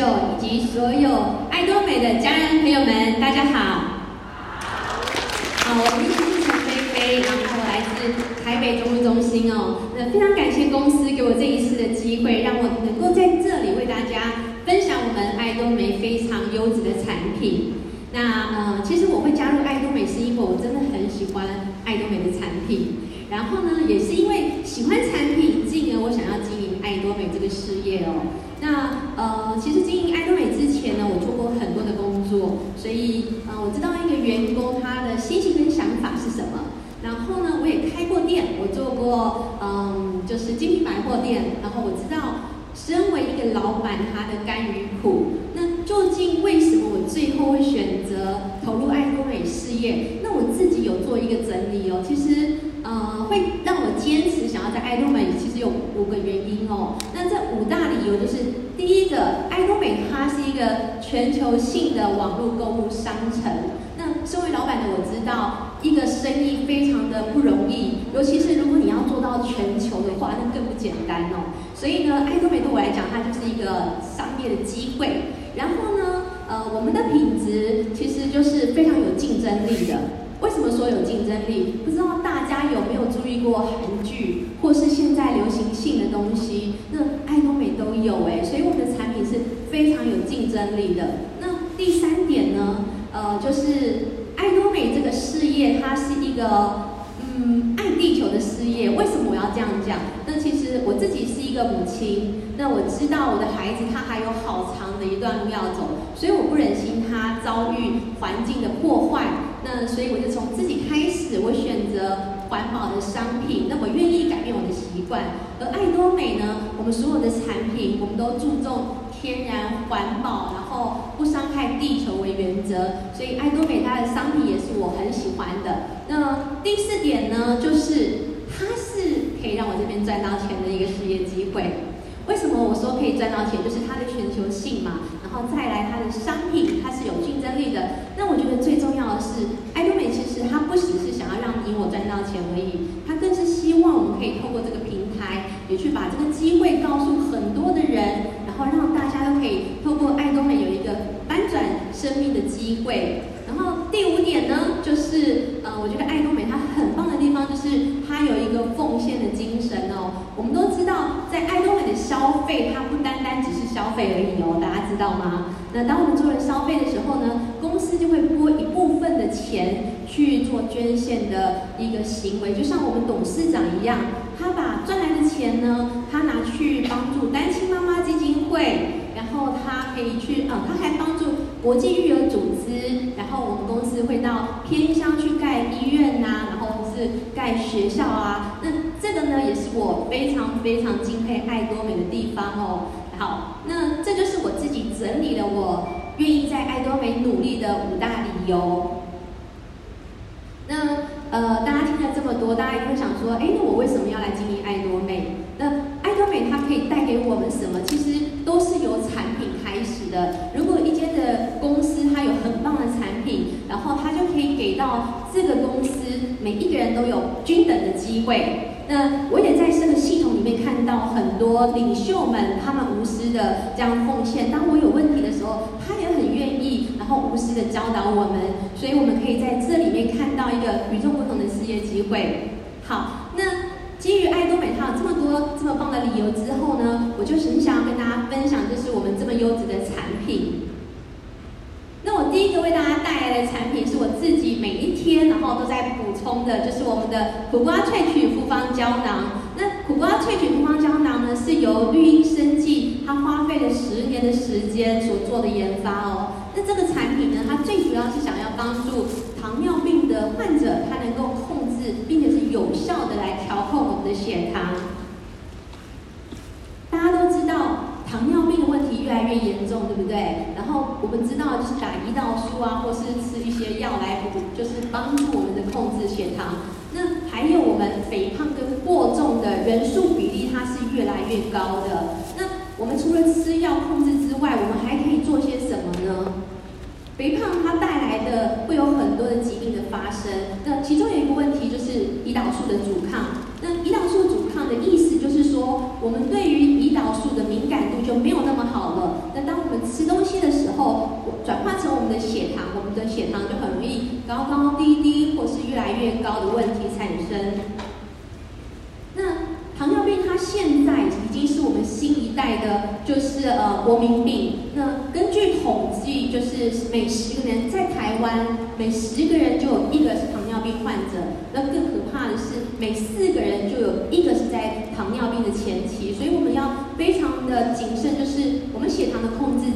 秀以及所有爱多美的家人朋友们，大家好。好，我的名字是陈菲菲，然后来自台北中部中心哦。那非常感谢公司给我这一次的机会，让我能够在这里为大家分享我们爱多美非常优质的产品。那呃，其实我会加入爱多美，是因为我真的很喜欢爱多美的产品。然后呢，也是因为喜欢产品，进而我想要经营爱多美这个事业哦。那呃，其实经营爱多美之前呢，我做过很多的工作，所以呃，我知道一个员工他的心情跟想法是什么。然后呢，我也开过店，我做过嗯、就是精品百货店。然后我知道，身为一个老板，他的甘与苦。那究竟为什么我最后会选择投入爱多美事业？那我自己有做一个整理哦，其实。呃，会让我坚持想要在爱多美，其实有五个原因哦。那这五大理由就是，第一个，爱多美它是一个全球性的网络购物商城。那身为老板的我知道，一个生意非常的不容易，尤其是如果你要做到全球的话，那更不简单哦。所以呢，爱多美对我来讲，它就是一个商业的机会。然后呢，呃，我们的品质其实就是非常有竞争力的。为什么说有竞争力？不知道大家有没有注意过韩剧，或是现在流行性的东西？那爱多美都有哎，所以我们的产品是非常有竞争力的。那第三点呢？呃，就是爱多美这个事业，它是一个嗯爱地球的事业。为什么我要这样讲？那其实我自己是一个母亲，那我知道我的孩子他还有好长的一段路要走，所以我不忍心他遭遇环境的破坏。那所以我就从自己开始，我选择环保的商品，那我愿意改变我的习惯。而爱多美呢，我们所有的产品，我们都注重天然环保，然后不伤害地球为原则。所以爱多美它的商品也是我很喜欢的。那第四点呢，就是它是可以让我这边赚到钱的一个事业机会。为什么我说可以赚到钱？就是它的全球性嘛，然后再来它的商品，它是有竞争力的。那我觉得最重要的是，爱多美其实它不只是想要让你我赚到钱而已，它更是希望我们可以透过这个平台，也去把这个机会告诉很多的人，后让大家都可以透过爱多美有一个翻转生命的机会。然后第五点呢，就是呃，我觉得爱多美它很棒的地方就是它有一个奉献的精神哦。我们都知道，在爱多美的消费，它不单单只是消费而已哦，大家知道吗？那当我们做了消费的时候呢，公司就会拨一部分的钱去做捐献的一个行为，就像我们董事长一样，他把赚来的钱呢，他拿去帮助，后他可以去，嗯，他还帮助。国际育儿组织，然后我们公司会到偏乡去盖医院呐、啊，然后是盖学校啊。那这个呢，也是我非常非常敬佩爱多美的地方哦。好，那这就是我自己整理了我愿意在爱多美努力的五大理由。那呃，大家听了这么多，大家一定会想说，哎，那我为什么要来经营爱多美？那爱多美它可以带给我们什么？其实都是由产品开始的。如果一间的公司它有很棒的产品，然后它就可以给到这个公司每一个人都有均等的机会。那我也在这个系统里面看到很多领袖们，他们无私的这样奉献。当我有问题的时候，他也很愿意，然后无私的教导我们。所以我们可以在这里面看到一个与众不同的事业机会。好，那基于爱多美它有这么说这么棒的理由之后呢，我就很想要跟大家分享，就是我们这么优质的产品。那我第一个为大家带来的产品是我自己每一天然后都在补充的，就是我们的苦瓜萃取复方胶囊。那苦瓜萃取复方胶囊呢，是由绿茵生技它花费了十年的时间所做的研发哦。那这个产品呢，它最主要是想要帮助糖尿病的患者，它能够控制并且是有效的来调控我们的血糖。大家都知道。糖尿病的问题越严重，对不对？然后我们知道，就是打胰岛素啊，或是吃一些药来补，就是帮助我们的控制血糖。那还有我们肥胖跟过重的人数比例，它是越来越高的。那我们除了吃药控制之外，我们还可以做些什么呢？肥胖它带来的会有很多的疾病的发生。那其中有一个问题就是胰岛素的阻抗。那胰岛素阻抗的意思就是。说，我们对于胰岛素的敏感度就没有那么好了。那当我们吃东西的时候，转化成我们的血糖，我们的血糖就很容易高高低低，或是越来越高的问题产生。那糖尿病它现在已经是我们新一代的，就是呃国民病。那根据统计，就是每十个人在台湾，每十个人就有一个是糖尿病患者。那更可怕的是，每四个人就有一个是在糖尿病的前期。所以我们要非常的谨慎，就是我们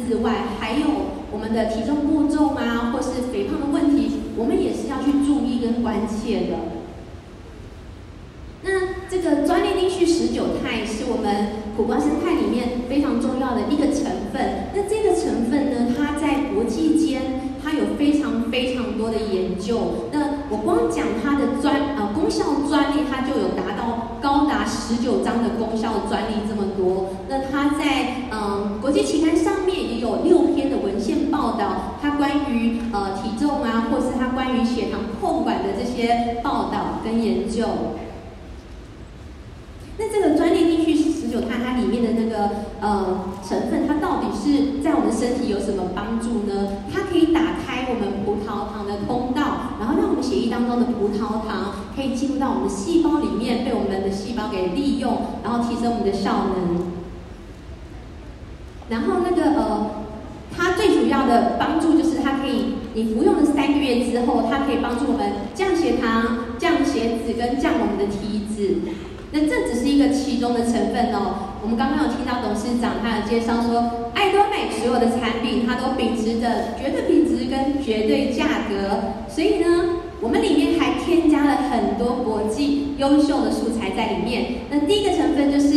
之外，还有我们的体重过重啊，或是肥胖的问题，我们也是要去注意跟关切的。那这个专利丁序十九肽是我们苦瓜生态里面非常重要的一个成分。那这个成分呢，它在国际间它有非常非常多的研究。那我光讲它的专呃功效专利，它就有达到高达十九张的功效专利这么多。那它在嗯、国际期刊上面也有六篇的文献报道，它关于呃体重啊，或是它关于血糖控管的这些报道跟研究。那这个专利进去十九肽，它里面的那个呃成分，它到底是在我们身体有什么帮助呢？它可以打开我们葡萄糖的通道，然后让我们血液当中的葡萄糖可以进入到我们的细胞里面，被我们的细胞给利用，然后提升我们的效能。然后那个呃，它最主要的帮助就是它可以，你服用了三个月之后，它可以帮助我们降血糖、降血脂跟降我们的体脂。那这只是一个其中的成分哦。我们刚刚有听到董事长他有介绍说，爱多美所有的产品它都秉持着绝对品质跟绝对价格，所以呢，我们里面还添加了很多国际优秀的素材在里面。那第一个成分就是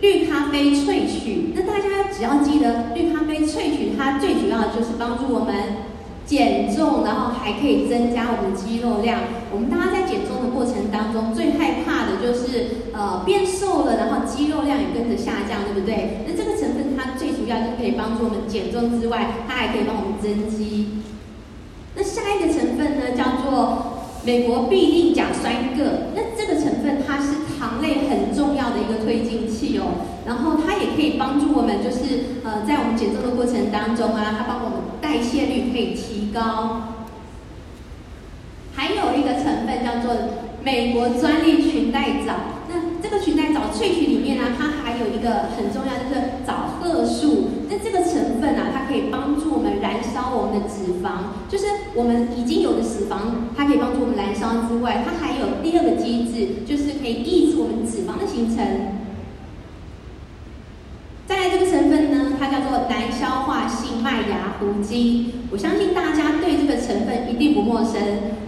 绿咖啡萃取。那大家只要记得，绿咖啡萃取它最主要就是帮助我们。减重，然后还可以增加我们肌肉量。我们大家在减重的过程当中，最害怕的就是呃变瘦了，然后肌肉量也跟着下降，对不对？那这个成分它最主要就可以帮助我们减重之外，它还可以帮我们增肌。那下一个成分呢，叫做美国必定甲酸铬。那这个成分它是糖类很重要的一个推进器哦，然后它可以帮助我们，就是呃在我们减重的过程当中啊，它帮我们代谢率可以提高。还有一个成分叫做美国专利裙带藻。那这个裙带藻萃取里面呢，它还有一个很重要，就是藻褐素。那这个成分啊，它可以帮助我们燃烧我们的脂肪，就是我们已经有的脂肪，它可以帮助我们燃烧之外，它还有第二个机制，就是可以抑制我们脂肪的形成。再来这个成分呢，它叫做难消化性麦芽糊精。我相信大家对这个成分一定不陌生。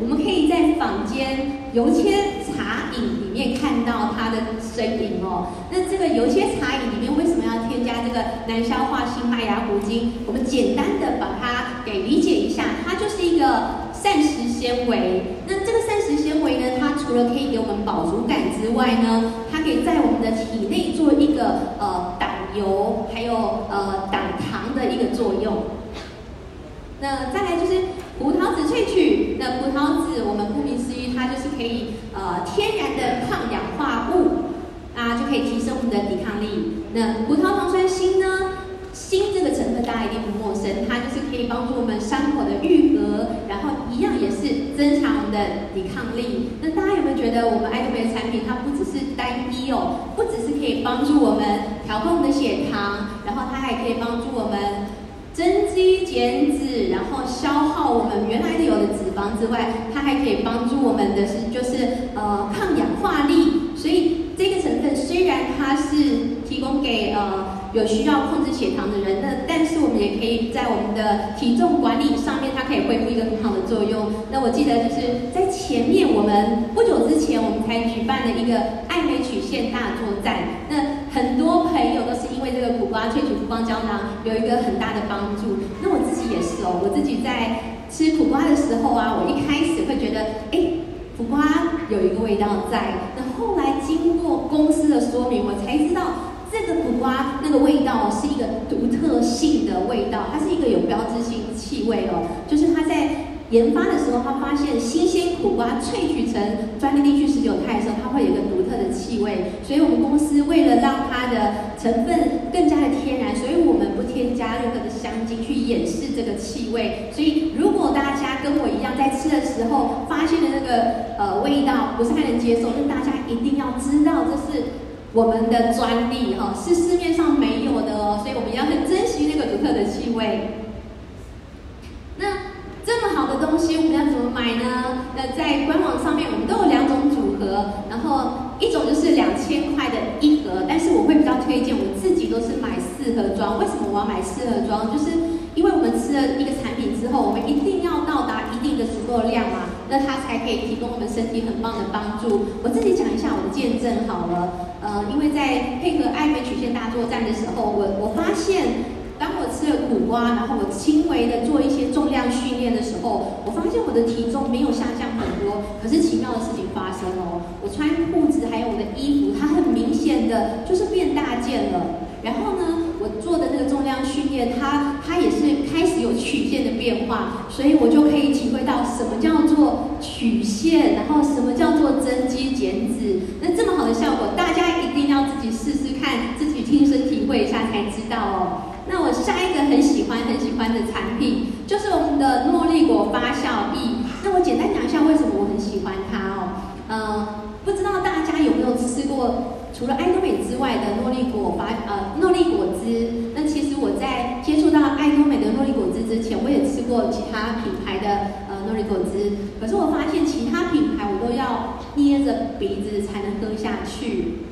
我们可以在坊间油切茶饮里面看到它的身影哦。那这个油切茶饮里面为什么要添加这个难消化性麦芽糊精？我们简单的把它给理解一下，它就是一个膳食纤维。那这个膳食纤维呢，它除了可以给我们饱足感之外呢，它可以在我们的体内做一个呃挡。油还有呃挡糖的一个作用。那再来就是葡萄籽萃取。那葡萄籽我们顾名思义，它就是可以呃天然的抗氧化物啊，就可以提升我们的抵抗力。那葡萄糖酸锌呢？锌这个成分大家一定不陌生，它就是可以帮助我们伤口的愈合，然后一样也是增强我们的抵抗力。那大家有没有觉得我们爱多美的产品，它不只是单一哦，不只是可以帮助我们调控我们的血糖，然后它还可以帮助我们增肌减脂，然后消耗我们原来的有的脂肪之外，它还可以帮助我们的是就是呃抗氧化力。所以这个成分虽然它是提供给呃。有需要控制血糖的人，那但是我们也可以在我们的体重管理上面，它可以恢复一个很好的作用。那我记得就是在前面我们不久之前，我们才举办了一个爱美曲线大作战。那很多朋友都是因为这个苦瓜萃取复方胶囊有一个很大的帮助。那我自己也是哦，我自己在吃苦瓜的时候啊，我一开始会觉得，哎，苦瓜有一个味道在。那后来经过公司的说明，我才知道。这个苦瓜那个味道是一个独特性的味道，它是一个有标志性气味哦，就是它在研发的时候，他发现新鲜苦瓜萃取成专利丁去十九肽的时候，它会有一个独特的气味。所以我们公司为了让它的成分更加的天然，所以我们不添加任何的香精去掩饰这个气味。所以如果大家跟我一样在吃的时候发现的那个呃味道不是太能接受，那大家一定要知道这是我们的专利哈，是市面上没有的哦。所以我们要很珍惜那个独特的气味。东西我们要怎么买呢？那在官网上面，我们都有两种组合，然后一种就是两千块的一盒，但是我会比较推荐，我自己都是买四盒装。为什么我要买四盒装？就是因为我们吃了一个产品之后，我们一定要到达一定的足够量嘛，那它才可以提供我们身体很棒的帮助。我自己讲一下我的见证好了，呃，因为在配合爱妃曲线大作战的时候，我我发现。吃了苦瓜，然后我轻微的做一些重量训练的时候，我发现我的体重没有下降很多，可是奇妙的事情发生了，我穿裤子还有我的衣服，它很明显的就是变大件了。然后呢，我做的那个重量训练，它它也是开始有曲线的变化，所以我就可以体会到什么叫做曲线，然后什么叫做增肌减脂。那这么好的效果，大家一定要自己试试看，自己亲身体会一下才知道哦。那我下一个很喜欢很喜欢的产品，就是我们的诺丽果发酵液。那我简单讲一下为什么我很喜欢它哦。呃，不知道大家有没有吃过除了爱多美之外的诺丽果发呃诺丽果汁？那其实我在接触到爱多美的诺丽果汁之前，我也吃过其他品牌的呃诺丽果汁。可是我发现其他品牌我都要捏着鼻子才能喝下去。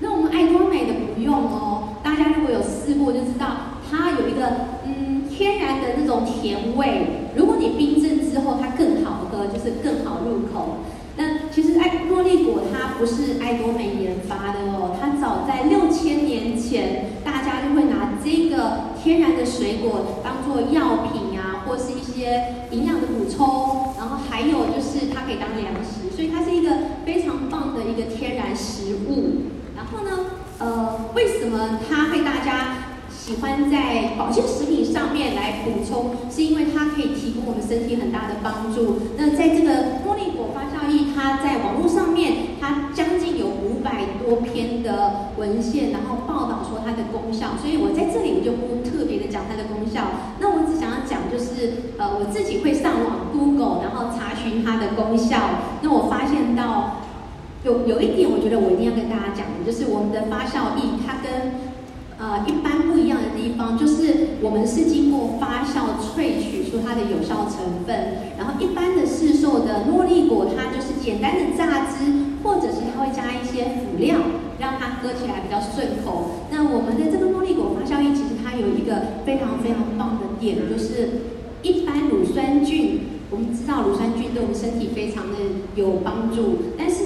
那我们爱多美的不用哦。大家如果有试过，就知道它有一个嗯天然的那种甜味。如果你冰镇之后，它更好喝，就是更好入口。那其实爱诺丽果它不是爱多美研发的哦，它早在六千年前，大家就会拿这个天然的水果当做药品啊，或是一些营养的补充，然后还有就是它可以当粮食，所以它是一个非常棒的一个天然食物。然后呢，呃，为什么它会大家喜欢在保健食品上面来补充？是因为它可以提供我们身体很大的帮助。那在这个茉莉果发酵液，它在网络上面，它将近有五百多篇的文献，然后报道说它的功效。所以我在这里我就不特别的讲它的功效。那我只想要讲就是，呃，我自己会上网 Google，然后查询它的功效。那我发现到。有有一点，我觉得我一定要跟大家讲的，就是我们的发酵液，它跟呃一般不一样的地方，就是我们是经过发酵萃取出它的有效成分，然后一般的市售的诺丽果，它就是简单的榨汁，或者是它会加一些辅料，让它喝起来比较顺口。那我们的这个诺丽果发酵液，其实它有一个非常非常棒的点，就是一般乳酸菌，我们知道乳酸菌对我们身体非常的有帮助，但是。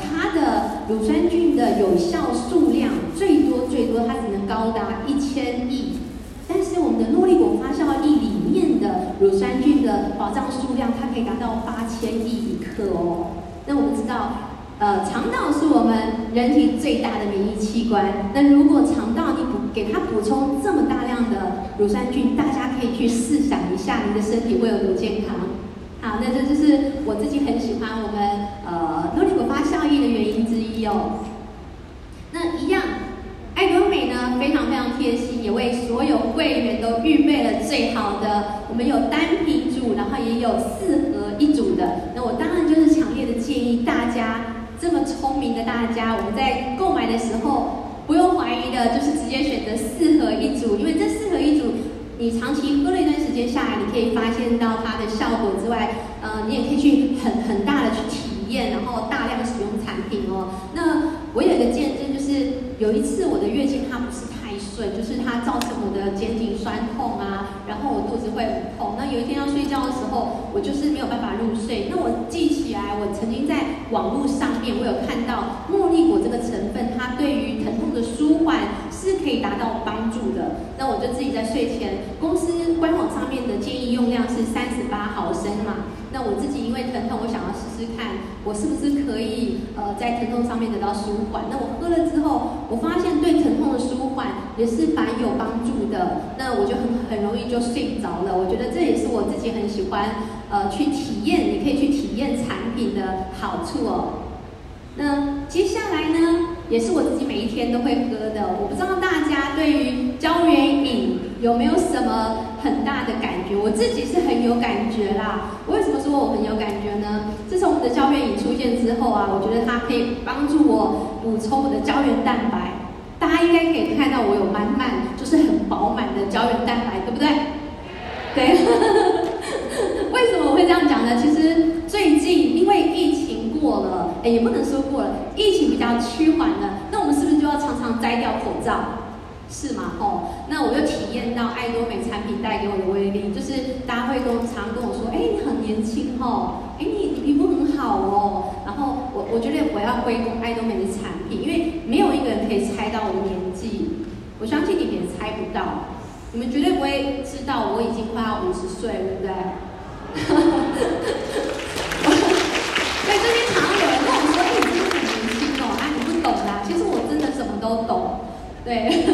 它的乳酸菌的有效数量最多最多，它只能高达一千亿。但是我们的诺丽果发酵液里面的乳酸菌的保障数量，它可以达到八千亿一克哦。那我们知道，呃，肠道是我们人体最大的免疫器官。那如果肠道你补给它补充这么大量的乳酸菌，大家可以去试想一下，你的身体会有多健康？好，那这就是我自己很喜欢我们呃诺的原因之一哦。那一样，爱多美呢非常非常贴心，也为所有会员都预备了最好的。我们有单品组，然后也有四合一组的。那我当然就是强烈的建议大家，这么聪明的大家，我们在购买的时候不用怀疑的，就是直接选择四合一组，因为这四合一组。你长期喝了一段时间下来，你可以发现到它的效果之外，呃，你也可以去很很大的去体验，然后大量使用。我有一个见证，就是有一次我的月经它不是太顺，就是它造成我的肩颈酸痛啊，然后我肚子会很痛。那有一天要睡觉的时候，我就是没有办法入睡。那我记起来，我曾经在网络上面我有看到茉莉果这个成分，它对于疼痛的舒缓。是可以达到帮助的。那我就自己在睡前，公司官网上面的建议用量是三十八毫升嘛。那我自己因为疼痛，我想要试试看，我是不是可以呃在疼痛上面得到舒缓。那我喝了之后，我发现对疼痛的舒缓也是蛮有帮助的。那我就很很容易就睡着了。我觉得这也是我自己很喜欢呃去体验，你可以去体验产品的好处哦。那接下来，也是我自己每一天都会喝的。我不知道大家对于胶原饮有没有什么很大的感觉？我自己是很有感觉啦。为什么说我很有感觉呢？自从我们的胶原饮出现之后啊，我觉得它可以帮助我补充我的胶原蛋白。大家应该可以看到我有满满，就是很饱满的胶原蛋白，对不对？对。为什么我会这样讲呢？其实最近因为疫情过了。哎，也不能说过了，疫情比较趋缓了，那我们是不是就要常常摘掉口罩？是吗？哦，那我就体验到爱多美产品带给我的威力，就是大家会跟常跟我说，哎，你很年轻哦，哎，你皮肤很好哦，然后我我觉得我要归功爱多美的产品，因为没有一个人可以猜到我的年纪，我相信你们也猜不到，你们绝对不会知道我已经快要五十岁了，对不对？所以这边常常有人跟我说：“哎，你真的很年轻哦，啊，你不懂啦。”其实我真的什么都懂。对，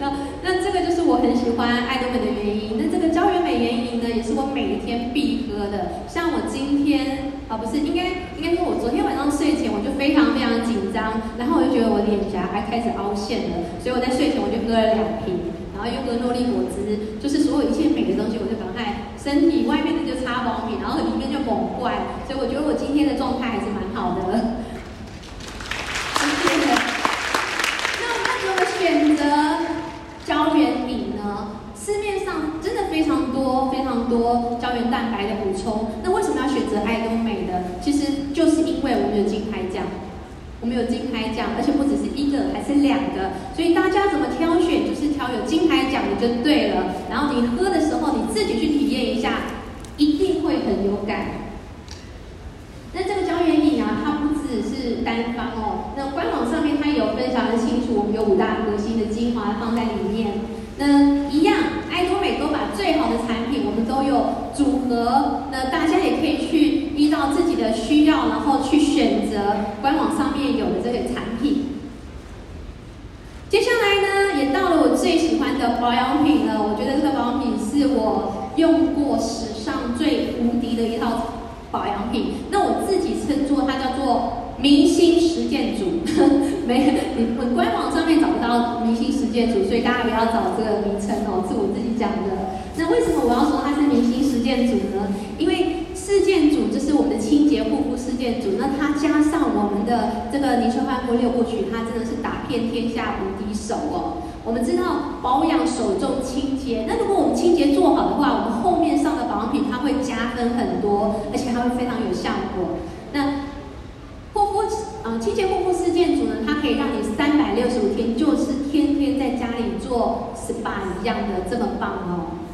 那那这个就是我很喜欢爱多美的原因。那这个胶原美原饮呢，也是我每天必喝的。像我今天啊，不应该应该说，我昨天晚上睡前我就非常非常紧张，然后我就觉得我脸颊还开始凹陷了，所以我在睡前我就喝了两瓶，然后又喝诺丽果汁，就是所有一切美的东西，我就赶快身体外面的就擦保养品，然后里面就猛灌。所以我觉得我今天的状态还是蛮好的。谢谢。那我们怎么选择胶原饮呢？市面上真的非常多非常多胶原蛋白的补充。那为什么要选择爱多美的？其实就是因为我们有金牌奖，我们有金牌奖，而且不只是一个，还是两个。所以大家怎么挑选，就是挑有金牌奖的就对了。然后你喝的时候，你自己去体验一下，一定会很有感。那这个胶原饮啊，它不只是单方哦。那官网上面它有分享的清楚，我们有五大核心的精华放在里面。那一样，爱多美都把最好的产品，我们都有组合。那大家也可以去依照自己的需要，然后去选择官网上面有的这个产品。接下来呢，也到了我最喜欢的保养品了。我觉得这个保养品是我用过史上最无敌的一套。保养品，那我自己称作它叫做明星实践组，没，你们官网上面找不到明星实践组，所以大家不要找这个名称哦，是我自己讲的。那为什么我要说它是明星实践组呢？因为实践组就是我们的清洁护肤实践组，那它加上我们的这个泥鳅焕肤六部曲，它真的是打遍天下无敌手哦。我们知道保养首重清洁，那如果我们清洁做好的话，我们后面上的保养品它会加分很多，而且它会非常有效果。那护肤啊，清洁护肤四件组呢，它可以让你三百六十五天就是天天在家里做 SPA 一样的这么棒哦。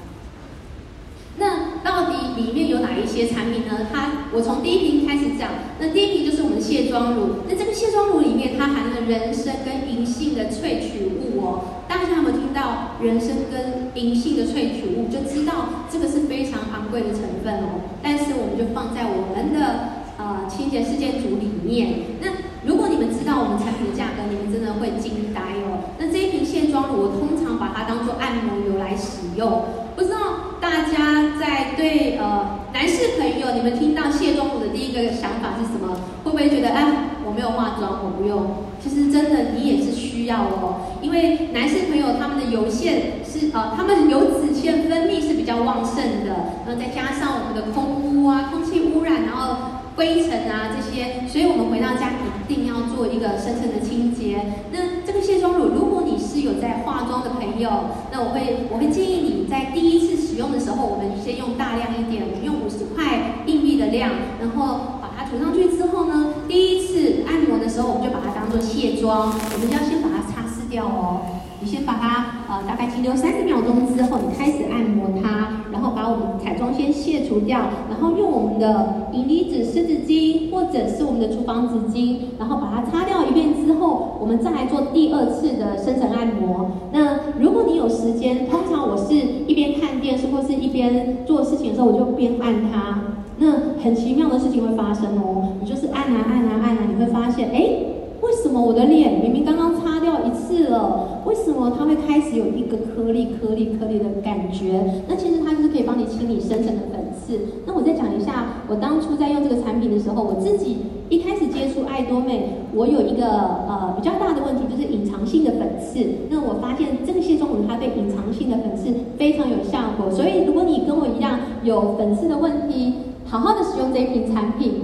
里面有哪一些产品呢？它我从第一瓶开始讲。那第一瓶就是我们的卸妆乳。那这个卸妆乳里面它含了人参跟银杏的萃取物哦。大家有没有听到人参跟银杏的萃取物？就知道这个是非常昂贵的成分哦。但是我们就放在我们的呃清洁事件组里面。那如果你们知道我们产品的价格，你们真的会惊呆哦。那这一瓶卸妆乳，我通常把它当做按摩油来使用。不知道大家在对呃男士朋友，你们听到卸妆乳的第一个想法是什么？会不会觉得啊，我没有化妆，我不用？其实真的你也是需要哦，因为男士朋友他们的油腺是呃，他们油脂腺分泌是比较旺盛的，然后再加上我们的空污啊、空气污染，然后。灰尘啊这些，所以我们回到家一定要做一个深层的清洁。那这个卸妆乳，如果你是有在化妆的朋友，那我会我会建议你在第一次使用的时候，我们先用大量一点，我们用五十块硬币的量，然后把它涂上去之后呢，第一次按摩的时候，我们就把它当做卸妆，我们要先把它擦拭掉哦。你先把它呃大概停留三十秒钟之后，你开始按摩它，然后把我们彩妆先卸除掉，然后用我们的银离子湿纸巾或者是我们的厨房纸巾，然后把它擦掉一遍之后，我们再来做第二次的深层按摩。那如果你有时间，通常我是一边看电视或是一边做事情的时候，我就边按它。那很奇妙的事情会发生哦，你就是按啊按啊按啊，你会发现，哎。为什么我的脸明明刚刚擦掉一次了，为什么它会开始有一个颗粒、颗粒、颗粒的感觉？那其实它就是可以帮你清理深层的粉刺。那我再讲一下，我当初在用这个产品的时候，我自己一开始接触爱多美，我有一个呃比较大的问题，就是隐藏性的粉刺。那我发现这个卸妆乳它对隐藏性的粉刺非常有效果，所以如果你跟我一样有粉刺的问题，好好的使用这一瓶产品，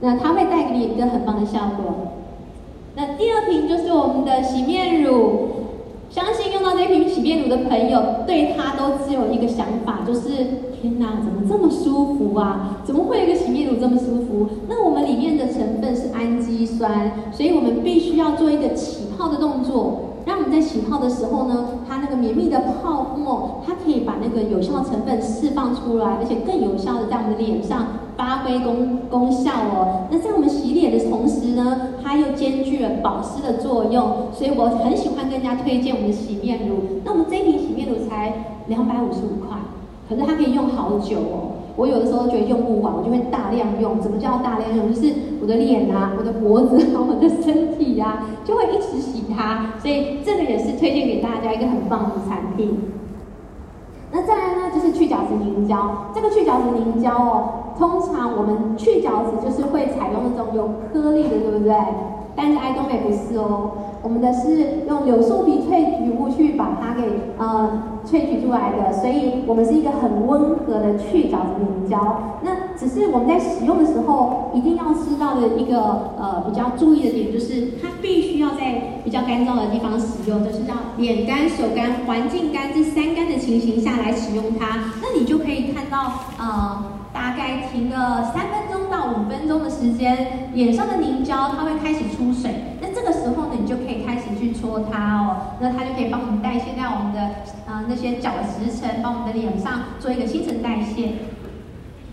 那它会带给你一个很棒的效果。那第二瓶就是我们的洗面乳，相信用到这瓶洗面乳的朋友，对它都只有一个想法，就是天哪，怎么这么舒服啊？怎么会有一个洗面乳这么舒服？那我们里面的成分是氨基酸，所以我们必须要做一个起泡的动作。那我们在洗泡的时候呢，它那个绵密的泡沫，它可以把那个有效成分释放出来，而且更有效的在我们的脸上发挥功功效哦。那在我们洗脸的同时呢，它又兼具了保湿的作用，所以我很喜欢跟人家推荐我们的洗面乳。那我们这一瓶洗面乳才两百五十五块，可是它可以用好久哦。我有的时候觉得用不完，我就会大量用。怎么叫大量用？就是我的脸啊，我的脖子啊，我的身体呀、啊，就会一直洗它。所以这个也是推荐给大家一个很棒的产品。那再来呢，就是去角质凝胶。这个去角质凝胶哦，通常我们去角质就是会采用那种有颗粒的，对不对？但是爱多美不是哦，我们的是用柳树皮萃取物去把它给呃萃取出来的，所以我们是一个很温和的去角质凝胶。那只是我们在使用的时候，一定要知道的一个呃比较注意的点，就是它必须要在比较干燥的地方使用，就是让脸干、手干、环境干这三干的情形下来使用它，那你就可以看到呃大概停个三分钟到五分钟的时间，脸上的凝胶它会开始出水，那这个时候呢，你就可以开始去搓它哦，那它就可以帮我们代谢掉我们的呃那些角质层，帮我们的脸上做一个新陈代谢。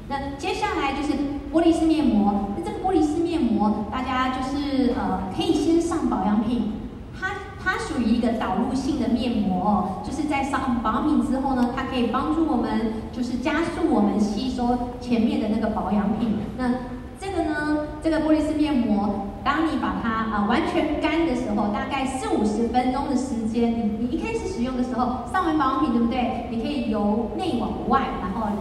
那接下来就是玻璃式面膜，那这个玻璃式面膜，大家就是呃可以先上保养品，它它属于一个导入性的面膜哦，就是在上保养品之后呢，它可以帮助我们就是加速我们吸收前面的那个保养品。那这个呢，这个玻璃式面膜。当你把它啊、呃、完全干的时候，大概四五十分钟的时间，你你一开始使用的时候，上完保养品对不对？你可以由内往外，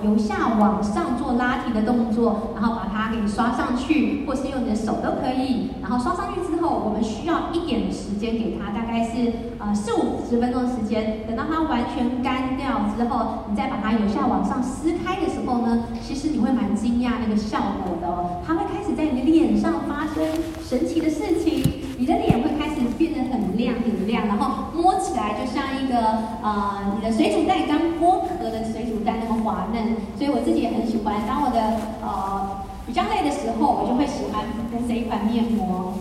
由下往上做拉提的动作，然后把它给刷上去，或是用你的手都可以。然后刷上去之后，我们需要一点时间给它，大概是呃四五十分钟的时间。等到它完全干掉之后，你再把它由下往上撕开的时候呢，其实你会蛮惊讶那个效果的哦，它会开始在你的脸上发生。神奇的事情，你的脸会开始变得很亮很亮，然后摸起来就像一个呃，你的水煮蛋刚剥壳的水煮蛋滑嫩，所以我自己也很喜欢。当我的呃比较累的时候，我就会喜欢敷这一款面膜。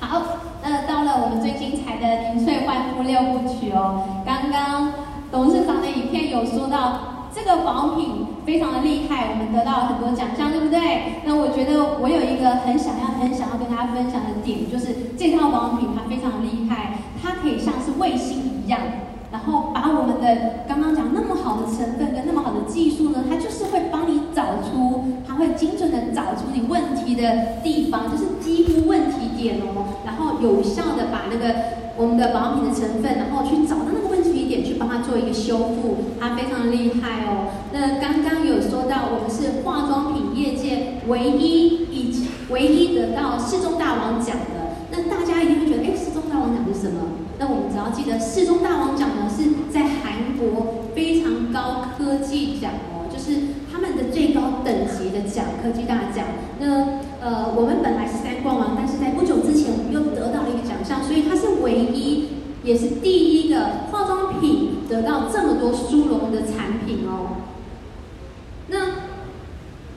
好，那到了我们最精彩的凝萃焕肤六部曲哦。刚刚董事长的影片有说到。这个保养品非常的厉害，我们得到了很多奖项，对不对？那我觉得我有一个很想要、很想要跟大家分享的点，就是这套保养品它非常的厉害，它可以像是卫星一样，然后把我们的刚刚讲那么好的成分跟那么好的技术呢，它就是会帮你找出，它会精准的找出你问题的地方，就是肌肤问题点哦，然后有效的把那个我们的保养品的成分，然后去找到那个问题。点去帮他做一个修复，他非常厉害哦。那刚刚有说到，我们是化妆品业界唯一以及唯一得到世宗大王奖的。那大家一定会觉得，哎，世宗大王奖是什么？那我们只要记得，世宗大王奖呢是在韩国非常高科技奖哦，就是他们的最高等级的奖，科技大奖。那呃，我们本来是三冠王，但是在不久之前我们又得到了一个奖项，所以它是唯一。也是第一个化妆品得到这么多殊荣的产品哦。那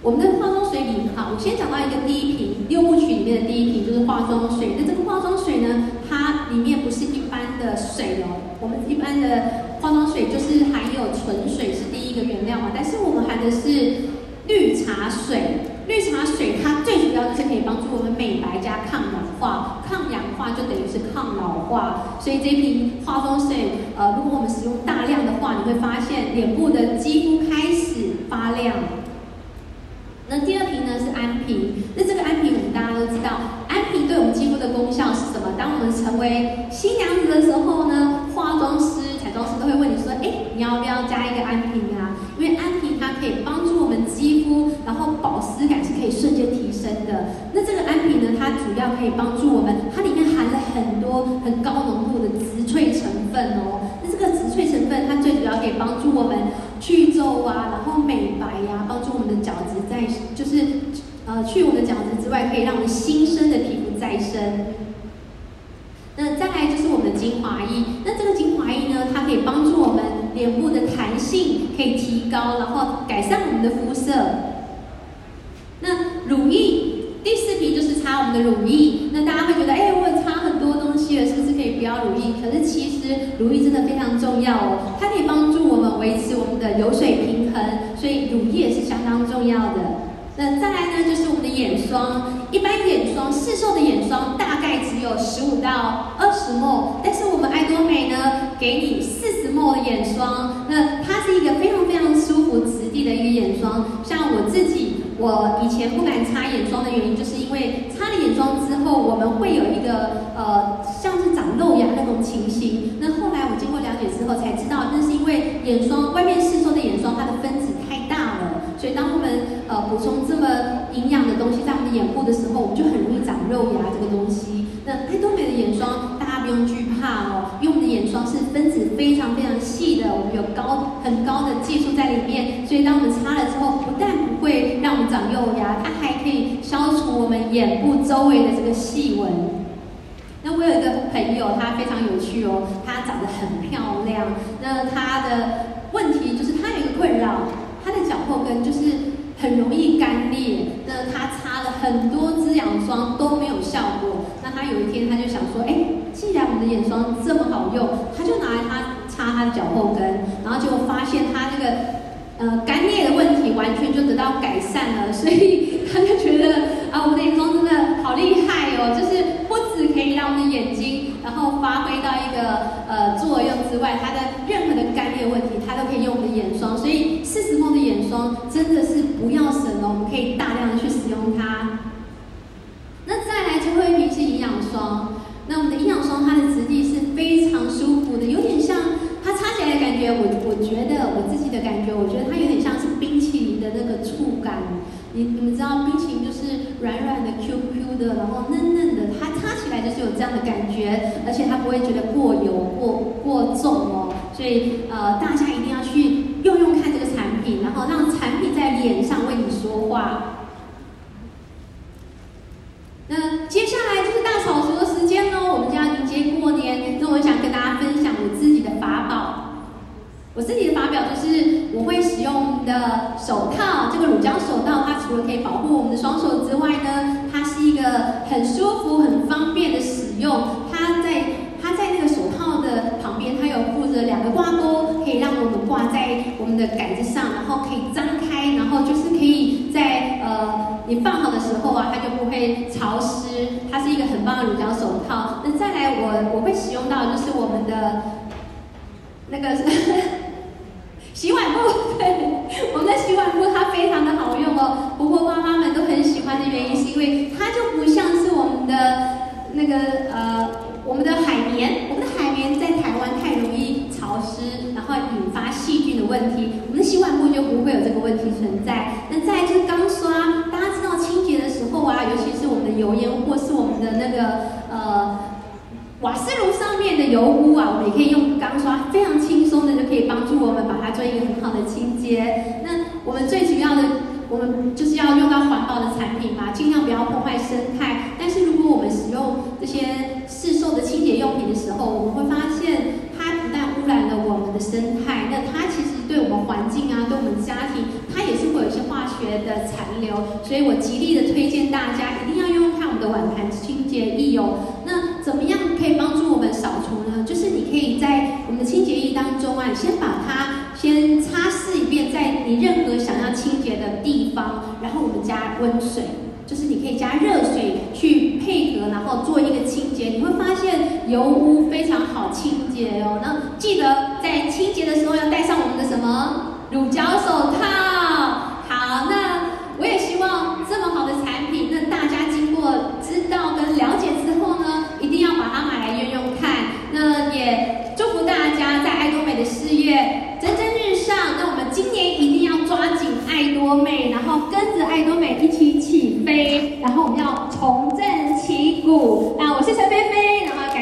我们的化妆水里，好，我先讲到一个第一瓶六部曲里面的第一瓶就是化妆水。那这个化妆水呢，它里面不是一般水哦。我们一般的化妆水就是含有纯水是第一个原料嘛，但是我们含的是绿茶水。绿茶水它最主要就是可以帮助我们美白加抗氧化，抗氧化就等于是抗老化，所以这瓶化妆水，呃，如果我们使用大量的话，你会发现脸部的肌肤开始发亮。那第二瓶呢是安瓶，那这个安瓶我们大家都知道，安瓶对我们肌肤的功效是什么？当我们成为新娘子的时候呢，化妆师、彩妆师都会问你说，哎，你要不要加一个安瓶啊？因为安瓶它可以帮助我们肌肤，然后保湿感是可以瞬间提升的。那这个安瓶呢，它主要可以帮助我们，它里面含了很多很高浓度的植萃成分哦。那这个植萃成分，它最主要可以帮助我们去皱啊，然后美白呀、帮助我们的角质再就是呃去我们的角质之外，可以让我们新生的皮肤再生。那再来就是我们的精华液，那这个精华液呢，它可以帮助我们脸部的弹性可以提高，然后改善我们的肤色。那乳液，的乳液。那大家会觉得，哎，我擦很多东西了，是不是可以不要乳液？可是其实乳液真的非常重要哦，它可以帮助我们维持我们的油水平衡，所以乳液是相当重要的。那再来呢，就是我们的眼霜。一般眼霜，市售的眼霜大概只有十五到二十 ml，但是我们爱多美呢，给你四十 ml 的眼霜。那它是一个非常非常舒服质地的一个眼霜。像我自己，我以前不敢擦眼霜的原因，就是因为擦了眼霜之后，我们会有一个呃，像是长肉芽那种情形。那后来我经过了解之后才知道，那是因为眼霜外面市售的眼霜，它的分子太大了。所以，当我们呃补充这么营养的东西在我们的眼部的时候，我们就很容易长肉芽这个东西。那爱多美的眼霜，大家不用惧怕哦，因为我们的眼霜是分子非常非常细的，我们有高很高的技术在里面。所以，当我们擦了之后，不但不长肉芽，它还可以消除我们眼部周围的这个细纹。那我有一个朋友，他非常有趣哦，他长得很漂亮。那他的问题就是他有一个困扰。他的脚后跟就是很容易干裂，那他擦了很多滋养霜都没有效果。那他有一天他就想说，哎，既然我们的眼霜这么好用，他就拿来她擦他的脚后跟，然后就发现他这个呃干裂的问题完全就得到改善了，所以他就觉得啊，我们的眼霜真的好厉害哦，就是不止可以让我们的眼睛然后发挥到一个呃作用之外，它的任何的干裂问题，它都可以用我们的眼霜，所以四十梦的眼霜真的是不要省哦，我们可以大量的去使用它。那再来最后一瓶是营养霜，那我们的营养霜它的质地是非常舒服的，有点像它擦起来的感觉，我我觉得我自己的感觉，我觉得它有点像是冰淇淋的那个触感。你你们知道冰淇淋就是软软的、Q Q 的，然后嫩嫩的，它擦起来就是有这样的感觉，而且它不会觉得过油、过过重哦。所以呃，大家一定要去用用看这个产品，然后让产品在脸上为你说话。那接下来就是大扫除的时间喽，我们就要迎接过年。那我想跟大家分享我自己的法宝。我自己的法宝就是我会使用的手套，这个乳胶手套，它除了可以保护我们的双手之外呢，它是一个很舒服、很方便的使用。它在它在那个手套的旁边，它有附着两个挂钩，可以让我们挂在我们的杆子上，然后可以张开，然后就是可以在呃你放好的时候啊，它就不会潮湿。它是一个很棒的乳胶手套。那再来我我会使用到就是我们的 那个。洗碗布，对，我们的洗碗布它非常的好用哦。婆婆妈妈们都很喜欢的原因，是因为它就不像是我们的那个呃，我们的海绵，我们的海绵在台湾太容易潮湿，然后引发细菌的问题。我们的洗碗布就不会有这个问题存在。那再就是钢刷，大家知道清洁的时候尤其是我们的油烟或是我们的那个呃。瓦斯炉上面的油污啊，我们也可以用钢刷，非常轻松的就可以帮助我们把它做一个很好的清洁。那我们最主要的，我们就是要用到环保的产品嘛，尽量不要破坏生态。但是如果我们使用这些市售的清洁用品的时候，我们会发现它不但污染了我们的生态，那它其实对我们环境啊，对我们家庭，它也是会有一些化学的残留。所以我极力的推荐大家一定要用看我们的碗盘清洁液哦。那怎么样可以帮助我们扫除呢？就是你可以在我们的清洁液当中啊，你先把它先擦拭一遍，在你任何想要清洁的地方，然后我们加温水，就是你可以加热水去配合，然后做一个清洁，你会发现油污非常好清洁哦。那记得在清洁的时候要戴上我们的什么乳胶手套。